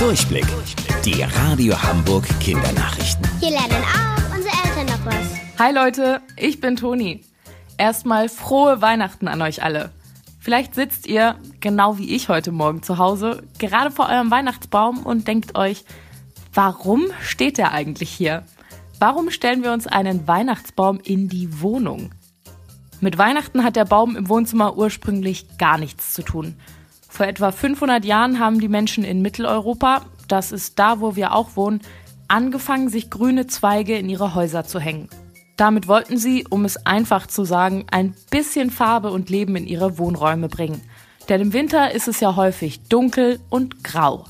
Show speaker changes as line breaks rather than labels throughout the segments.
Durchblick. Die Radio Hamburg Kindernachrichten.
Hier lernen auch unsere Eltern noch was.
Hi Leute, ich bin Toni. Erstmal frohe Weihnachten an euch alle. Vielleicht sitzt ihr, genau wie ich heute Morgen zu Hause, gerade vor eurem Weihnachtsbaum und denkt euch, warum steht der eigentlich hier? Warum stellen wir uns einen Weihnachtsbaum in die Wohnung? Mit Weihnachten hat der Baum im Wohnzimmer ursprünglich gar nichts zu tun. Vor etwa 500 Jahren haben die Menschen in Mitteleuropa, das ist da, wo wir auch wohnen, angefangen, sich grüne Zweige in ihre Häuser zu hängen. Damit wollten sie, um es einfach zu sagen, ein bisschen Farbe und Leben in ihre Wohnräume bringen. Denn im Winter ist es ja häufig dunkel und grau.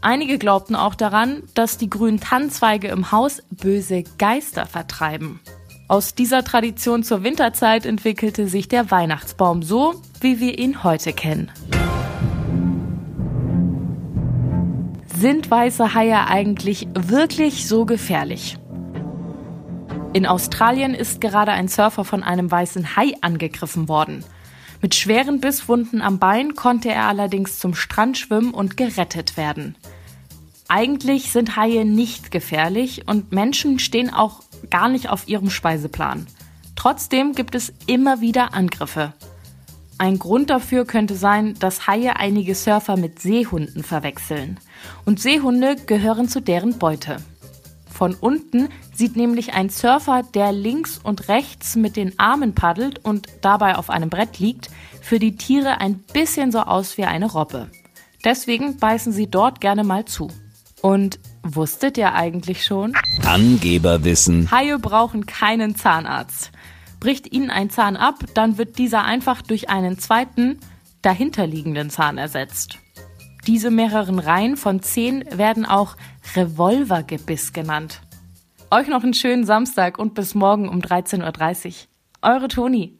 Einige glaubten auch daran, dass die grünen Tannenzweige im Haus böse Geister vertreiben. Aus dieser Tradition zur Winterzeit entwickelte sich der Weihnachtsbaum so, wie wir ihn heute kennen. Sind weiße Haie eigentlich wirklich so gefährlich? In Australien ist gerade ein Surfer von einem weißen Hai angegriffen worden. Mit schweren Bisswunden am Bein konnte er allerdings zum Strand schwimmen und gerettet werden. Eigentlich sind Haie nicht gefährlich und Menschen stehen auch gar nicht auf ihrem Speiseplan. Trotzdem gibt es immer wieder Angriffe. Ein Grund dafür könnte sein, dass Haie einige Surfer mit Seehunden verwechseln. Und Seehunde gehören zu deren Beute. Von unten sieht nämlich ein Surfer, der links und rechts mit den Armen paddelt und dabei auf einem Brett liegt, für die Tiere ein bisschen so aus wie eine Robbe. Deswegen beißen sie dort gerne mal zu. Und wusstet ihr eigentlich schon?
Angeberwissen.
Haie brauchen keinen Zahnarzt. Bricht ihnen ein Zahn ab, dann wird dieser einfach durch einen zweiten, dahinterliegenden Zahn ersetzt. Diese mehreren Reihen von zehn werden auch Revolvergebiss genannt. Euch noch einen schönen Samstag und bis morgen um 13.30 Uhr. Eure Toni.